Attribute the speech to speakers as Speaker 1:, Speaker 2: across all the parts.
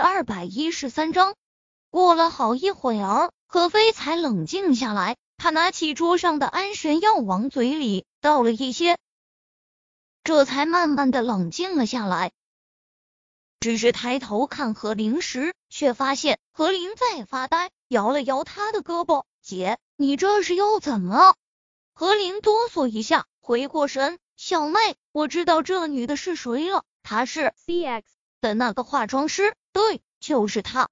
Speaker 1: 二百一十三章，过了好一会儿，何飞才冷静下来。他拿起桌上的安神药往嘴里倒了一些，这才慢慢的冷静了下来。只是抬头看何灵时，却发现何灵在发呆，摇了摇他的胳膊：“姐，你这是又怎么了？”何灵哆嗦一下，回过神：“小妹，我知道这女的是谁了，她是
Speaker 2: C X。”
Speaker 1: 的那个化妆师，对，就是他。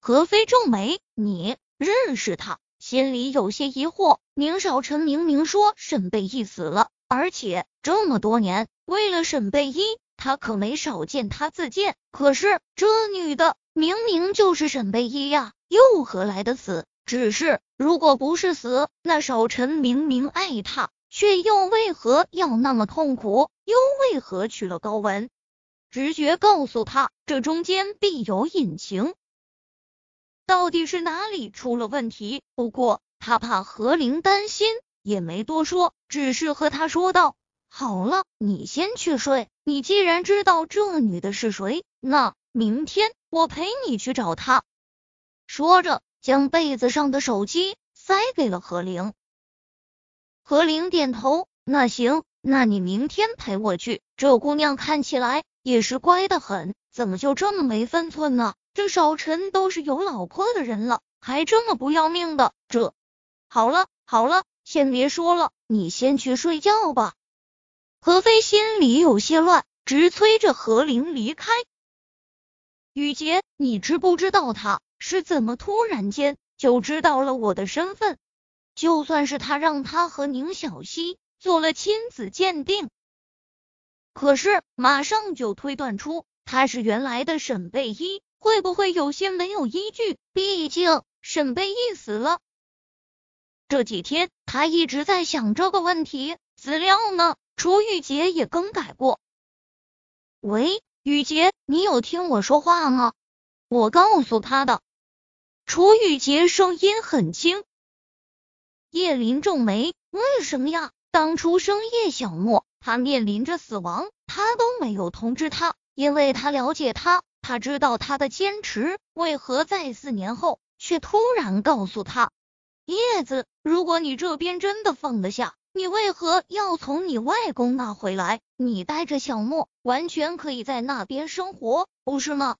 Speaker 1: 何飞皱眉，你认识他？心里有些疑惑。宁少臣明明说沈贝依死了，而且这么多年，为了沈贝依，他可没少见他自荐。可是这女的明明就是沈贝依呀，又何来的死？只是如果不是死，那少臣明明爱她，却又为何要那么痛苦？又为何娶了高文？直觉告诉他，这中间必有隐情，到底是哪里出了问题？不过他怕何灵担心，也没多说，只是和他说道：“好了，你先去睡。你既然知道这女的是谁，那明天我陪你去找她。”说着，将被子上的手机塞给了何灵。何灵点头：“那行，那你明天陪我去。这姑娘看起来……”也是乖的很，怎么就这么没分寸呢？这少臣都是有老婆的人了，还这么不要命的？这好了好了，先别说了，你先去睡觉吧。何飞心里有些乱，直催着何灵离开。雨洁，你知不知道他是怎么突然间就知道了我的身份？就算是他让他和宁小溪做了亲子鉴定。可是马上就推断出他是原来的沈贝依，会不会有些没有依据？毕竟沈贝依死了。这几天他一直在想这个问题。资料呢？楚雨洁也更改过。喂，雨洁，你有听我说话吗？我告诉他的。楚雨洁声音很轻。叶林皱眉，为什么呀？当初生叶小莫。他面临着死亡，他都没有通知他，因为他了解他，他知道他的坚持。为何在四年后却突然告诉他？叶子，如果你这边真的放得下，你为何要从你外公那回来？你带着小莫，完全可以在那边生活，不是吗？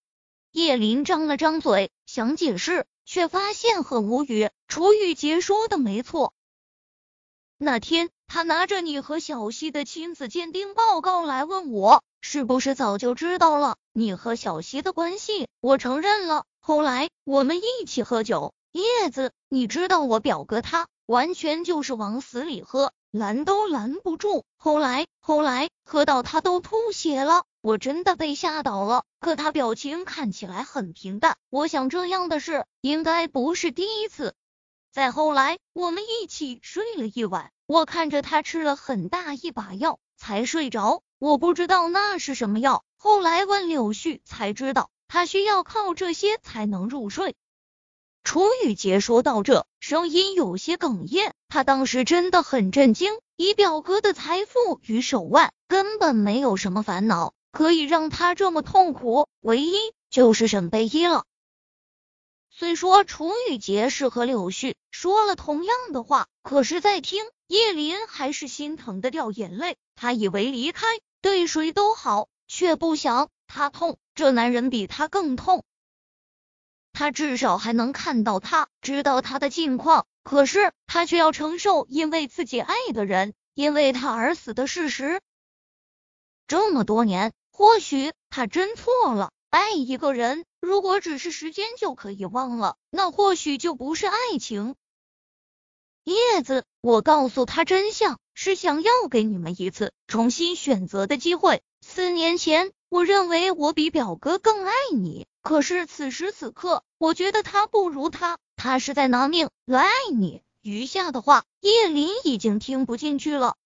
Speaker 1: 叶林张了张嘴，想解释，却发现很无语。楚雨洁说的没错。那天，他拿着你和小西的亲子鉴定报告来问我，是不是早就知道了你和小西的关系？我承认了。后来我们一起喝酒，叶子，你知道我表哥他完全就是往死里喝，拦都拦不住。后来，后来喝到他都吐血了，我真的被吓倒了。可他表情看起来很平淡，我想这样的事应该不是第一次。再后来，我们一起睡了一晚。我看着他吃了很大一把药才睡着，我不知道那是什么药。后来问柳絮才知道，他需要靠这些才能入睡。楚雨洁说到这，声音有些哽咽。他当时真的很震惊，以表哥的财富与手腕，根本没有什么烦恼可以让他这么痛苦，唯一就是沈贝依了。虽说楚雨洁是和柳絮说了同样的话，可是，在听叶林还是心疼的掉眼泪。他以为离开对谁都好，却不想他痛，这男人比他更痛。他至少还能看到他，知道他的近况，可是他却要承受因为自己爱的人因为他而死的事实。这么多年，或许他真错了。爱一个人，如果只是时间就可以忘了，那或许就不是爱情。叶子，我告诉他真相，是想要给你们一次重新选择的机会。四年前，我认为我比表哥更爱你，可是此时此刻，我觉得他不如他，他是在拿命来爱你。余下的话，叶林已经听不进去了。